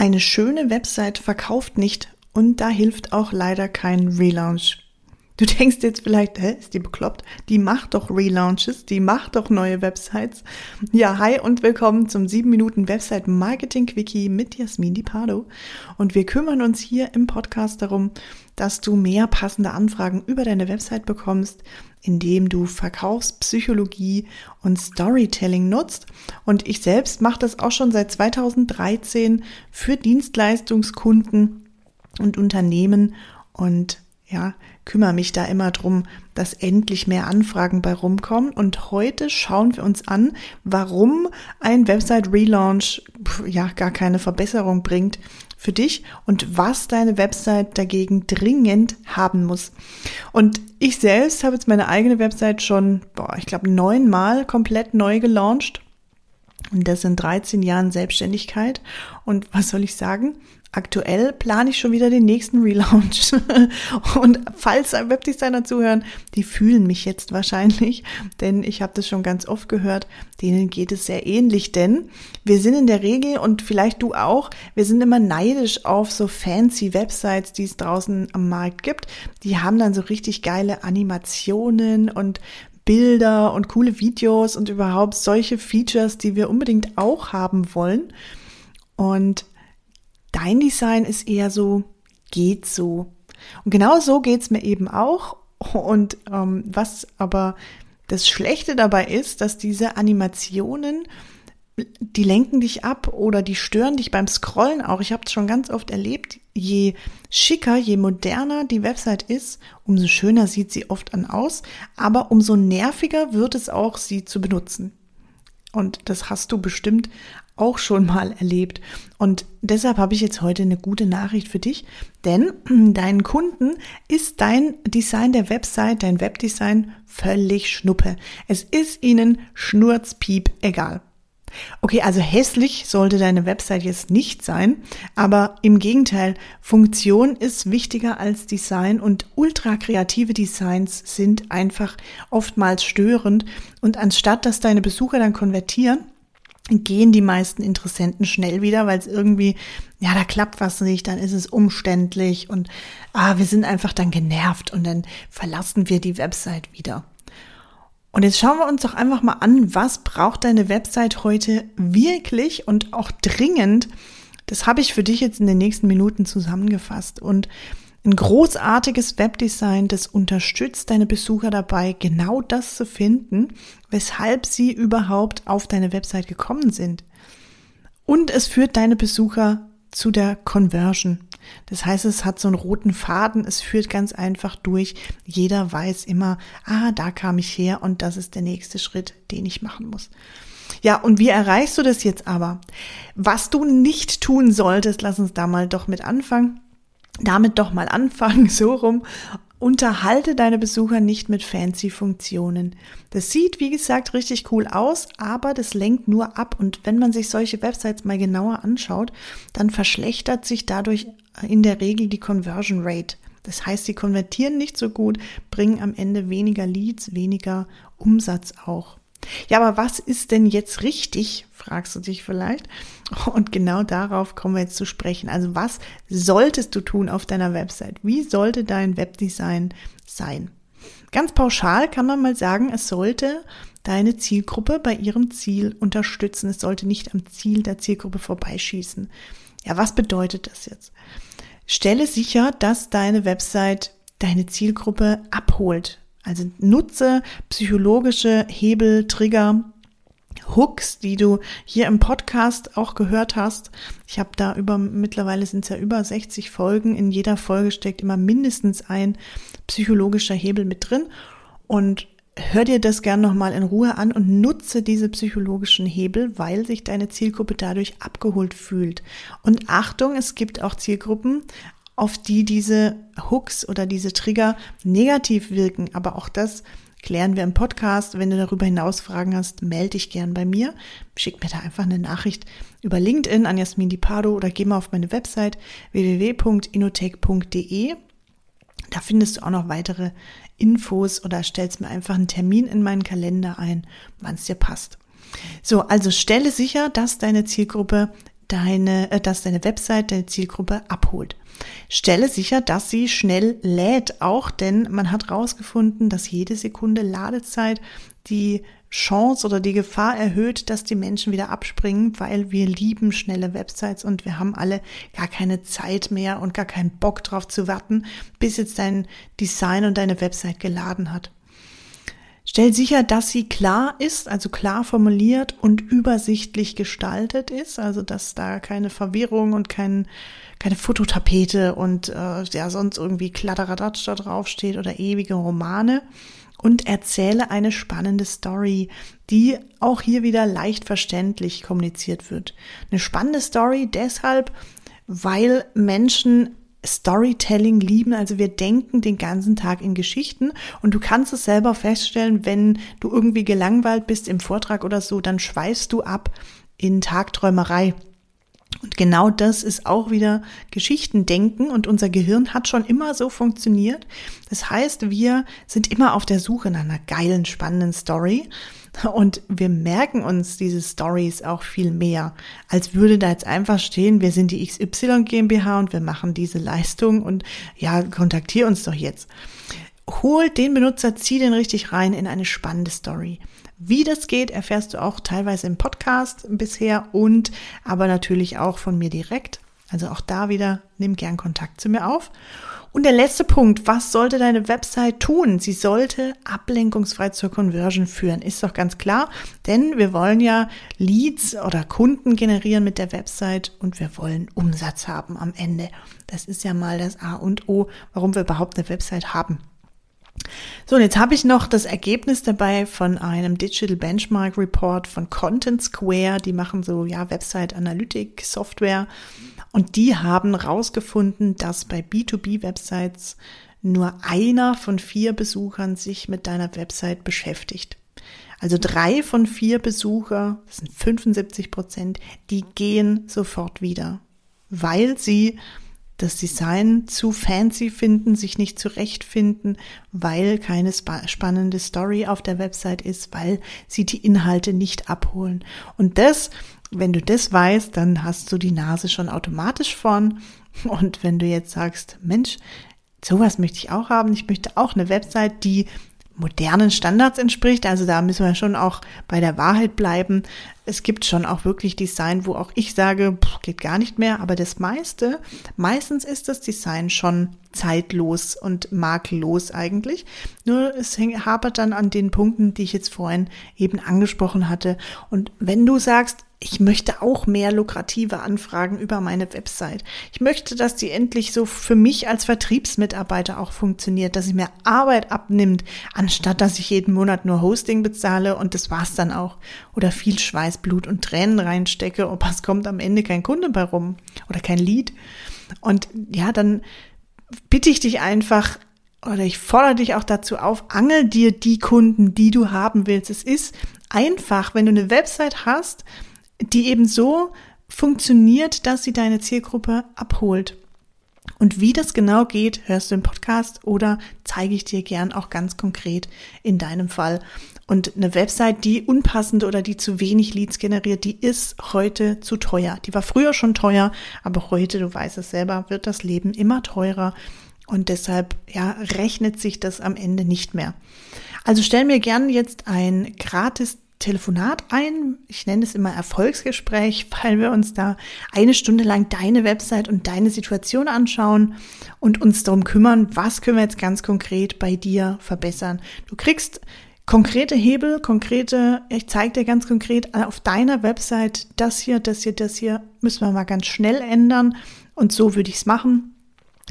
Eine schöne Website verkauft nicht und da hilft auch leider kein Relaunch. Du denkst jetzt vielleicht, hä, ist die bekloppt? Die macht doch Relaunches, die macht doch neue Websites. Ja, hi und willkommen zum 7 Minuten Website Marketing Quickie mit Jasmin Di Pardo. Und wir kümmern uns hier im Podcast darum, dass du mehr passende Anfragen über deine Website bekommst, indem du Verkaufspsychologie und Storytelling nutzt. Und ich selbst mache das auch schon seit 2013 für Dienstleistungskunden und Unternehmen und ja, kümmere mich da immer drum, dass endlich mehr Anfragen bei rumkommen. Und heute schauen wir uns an, warum ein Website-Relaunch ja gar keine Verbesserung bringt für dich und was deine Website dagegen dringend haben muss. Und ich selbst habe jetzt meine eigene Website schon, boah, ich glaube, neunmal komplett neu gelauncht. Und das in 13 Jahren Selbstständigkeit. Und was soll ich sagen? Aktuell plane ich schon wieder den nächsten Relaunch. Und falls Webdesigner zuhören, die fühlen mich jetzt wahrscheinlich, denn ich habe das schon ganz oft gehört, denen geht es sehr ähnlich, denn wir sind in der Regel und vielleicht du auch, wir sind immer neidisch auf so fancy Websites, die es draußen am Markt gibt. Die haben dann so richtig geile Animationen und Bilder und coole Videos und überhaupt solche Features, die wir unbedingt auch haben wollen. Und Dein Design ist eher so, geht so. Und genau so geht's mir eben auch. Und ähm, was aber das Schlechte dabei ist, dass diese Animationen, die lenken dich ab oder die stören dich beim Scrollen auch. Ich habe es schon ganz oft erlebt. Je schicker, je moderner die Website ist, umso schöner sieht sie oft an aus, aber umso nerviger wird es auch, sie zu benutzen. Und das hast du bestimmt auch schon mal erlebt. Und deshalb habe ich jetzt heute eine gute Nachricht für dich, denn deinen Kunden ist dein Design der Website, dein Webdesign völlig schnuppe. Es ist ihnen schnurzpiep egal. Okay, also hässlich sollte deine Website jetzt nicht sein, aber im Gegenteil, Funktion ist wichtiger als Design und ultra kreative Designs sind einfach oftmals störend und anstatt dass deine Besucher dann konvertieren, gehen die meisten Interessenten schnell wieder, weil es irgendwie, ja, da klappt was nicht, dann ist es umständlich und ah, wir sind einfach dann genervt und dann verlassen wir die Website wieder. Und jetzt schauen wir uns doch einfach mal an, was braucht deine Website heute wirklich und auch dringend. Das habe ich für dich jetzt in den nächsten Minuten zusammengefasst. Und ein großartiges Webdesign, das unterstützt deine Besucher dabei, genau das zu finden, weshalb sie überhaupt auf deine Website gekommen sind. Und es führt deine Besucher zu der Conversion. Das heißt, es hat so einen roten Faden, es führt ganz einfach durch. Jeder weiß immer, ah, da kam ich her und das ist der nächste Schritt, den ich machen muss. Ja, und wie erreichst du das jetzt aber? Was du nicht tun solltest, lass uns da mal doch mit anfangen damit doch mal anfangen, so rum. Unterhalte deine Besucher nicht mit fancy Funktionen. Das sieht, wie gesagt, richtig cool aus, aber das lenkt nur ab. Und wenn man sich solche Websites mal genauer anschaut, dann verschlechtert sich dadurch in der Regel die Conversion Rate. Das heißt, sie konvertieren nicht so gut, bringen am Ende weniger Leads, weniger Umsatz auch. Ja, aber was ist denn jetzt richtig, fragst du dich vielleicht. Und genau darauf kommen wir jetzt zu sprechen. Also was solltest du tun auf deiner Website? Wie sollte dein Webdesign sein? Ganz pauschal kann man mal sagen, es sollte deine Zielgruppe bei ihrem Ziel unterstützen. Es sollte nicht am Ziel der Zielgruppe vorbeischießen. Ja, was bedeutet das jetzt? Stelle sicher, dass deine Website deine Zielgruppe abholt. Also nutze psychologische Hebel, Trigger, Hooks, die du hier im Podcast auch gehört hast. Ich habe da über, mittlerweile sind es ja über 60 Folgen. In jeder Folge steckt immer mindestens ein psychologischer Hebel mit drin. Und hör dir das gern nochmal in Ruhe an und nutze diese psychologischen Hebel, weil sich deine Zielgruppe dadurch abgeholt fühlt. Und Achtung, es gibt auch Zielgruppen, auf die diese Hooks oder diese Trigger negativ wirken. Aber auch das klären wir im Podcast. Wenn du darüber hinaus Fragen hast, melde dich gern bei mir. Schick mir da einfach eine Nachricht über LinkedIn an Jasmin Dipado oder geh mal auf meine Website www.inotech.de. Da findest du auch noch weitere Infos oder stellst mir einfach einen Termin in meinen Kalender ein, wann es dir passt. So, also stelle sicher, dass deine Zielgruppe deine, äh, dass deine Website deine Zielgruppe abholt. Stelle sicher, dass sie schnell lädt, auch denn man hat herausgefunden, dass jede Sekunde Ladezeit die Chance oder die Gefahr erhöht, dass die Menschen wieder abspringen, weil wir lieben schnelle Websites und wir haben alle gar keine Zeit mehr und gar keinen Bock drauf zu warten, bis jetzt dein Design und deine Website geladen hat. Stell sicher, dass sie klar ist, also klar formuliert und übersichtlich gestaltet ist, also dass da keine Verwirrung und kein, keine Fototapete und äh, ja sonst irgendwie Kladderadatsch da draufsteht oder ewige Romane und erzähle eine spannende Story, die auch hier wieder leicht verständlich kommuniziert wird. Eine spannende Story deshalb, weil Menschen Storytelling lieben. Also wir denken den ganzen Tag in Geschichten und du kannst es selber feststellen, wenn du irgendwie gelangweilt bist im Vortrag oder so, dann schweißt du ab in Tagträumerei. Und genau das ist auch wieder Geschichtendenken und unser Gehirn hat schon immer so funktioniert. Das heißt, wir sind immer auf der Suche nach einer geilen, spannenden Story und wir merken uns diese Stories auch viel mehr, als würde da jetzt einfach stehen, wir sind die XY GmbH und wir machen diese Leistung und ja, kontaktier uns doch jetzt. Hol den Benutzer, zieh den richtig rein in eine spannende Story. Wie das geht, erfährst du auch teilweise im Podcast bisher und aber natürlich auch von mir direkt. Also auch da wieder, nimm gern Kontakt zu mir auf. Und der letzte Punkt, was sollte deine Website tun? Sie sollte ablenkungsfrei zur Conversion führen, ist doch ganz klar, denn wir wollen ja Leads oder Kunden generieren mit der Website und wir wollen Umsatz haben am Ende. Das ist ja mal das A und O, warum wir überhaupt eine Website haben. So, und jetzt habe ich noch das Ergebnis dabei von einem Digital Benchmark Report von Content Square. Die machen so, ja, Website Analytic Software. Und die haben rausgefunden, dass bei B2B-Websites nur einer von vier Besuchern sich mit deiner Website beschäftigt. Also drei von vier Besucher, das sind 75 Prozent, die gehen sofort wieder, weil sie das Design zu fancy finden, sich nicht zurechtfinden, weil keine spannende Story auf der Website ist, weil sie die Inhalte nicht abholen. Und das, wenn du das weißt, dann hast du die Nase schon automatisch vorn. Und wenn du jetzt sagst, Mensch, sowas möchte ich auch haben, ich möchte auch eine Website, die modernen Standards entspricht. Also da müssen wir schon auch bei der Wahrheit bleiben. Es gibt schon auch wirklich Design, wo auch ich sage, pff, geht gar nicht mehr. Aber das meiste, meistens ist das Design schon zeitlos und makellos eigentlich. Nur es hapert dann an den Punkten, die ich jetzt vorhin eben angesprochen hatte. Und wenn du sagst, ich möchte auch mehr lukrative Anfragen über meine Website. Ich möchte, dass die endlich so für mich als Vertriebsmitarbeiter auch funktioniert, dass sie mir Arbeit abnimmt, anstatt dass ich jeden Monat nur Hosting bezahle und das war's dann auch. Oder viel Schweiß, Blut und Tränen reinstecke, und es kommt am Ende kein Kunde bei rum oder kein Lied. Und ja, dann bitte ich dich einfach, oder ich fordere dich auch dazu auf, angel dir die Kunden, die du haben willst. Es ist einfach, wenn du eine Website hast, die eben so funktioniert, dass sie deine Zielgruppe abholt. Und wie das genau geht, hörst du im Podcast oder zeige ich dir gern auch ganz konkret in deinem Fall. Und eine Website, die unpassend oder die zu wenig Leads generiert, die ist heute zu teuer. Die war früher schon teuer, aber heute, du weißt es selber, wird das Leben immer teurer. Und deshalb, ja, rechnet sich das am Ende nicht mehr. Also stell mir gern jetzt ein gratis Telefonat ein. Ich nenne es immer Erfolgsgespräch, weil wir uns da eine Stunde lang deine Website und deine Situation anschauen und uns darum kümmern, was können wir jetzt ganz konkret bei dir verbessern. Du kriegst konkrete Hebel, konkrete, ich zeige dir ganz konkret auf deiner Website, das hier, das hier, das hier müssen wir mal ganz schnell ändern und so würde ich es machen,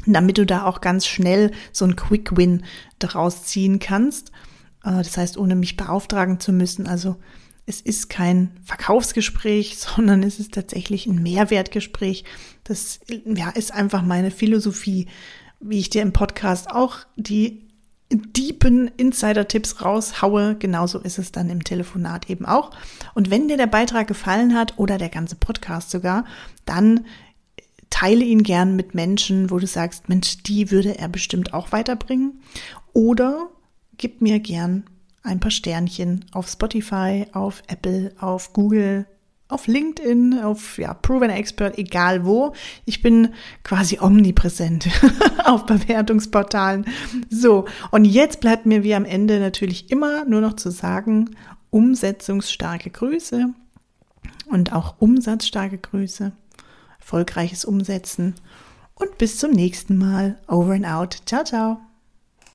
damit du da auch ganz schnell so ein Quick Win daraus ziehen kannst. Äh, das heißt, ohne mich beauftragen zu müssen. Also es ist kein Verkaufsgespräch, sondern es ist tatsächlich ein Mehrwertgespräch. Das ja, ist einfach meine Philosophie, wie ich dir im Podcast auch die deepen Insider-Tipps raushaue. Genauso ist es dann im Telefonat eben auch. Und wenn dir der Beitrag gefallen hat oder der ganze Podcast sogar, dann teile ihn gern mit Menschen, wo du sagst, Mensch, die würde er bestimmt auch weiterbringen. Oder gib mir gern ein paar Sternchen auf Spotify, auf Apple, auf Google, auf LinkedIn, auf ja, Proven Expert, egal wo. Ich bin quasi omnipräsent auf Bewertungsportalen. So, und jetzt bleibt mir wie am Ende natürlich immer nur noch zu sagen, umsetzungsstarke Grüße und auch umsatzstarke Grüße, erfolgreiches Umsetzen und bis zum nächsten Mal. Over and out. Ciao, ciao.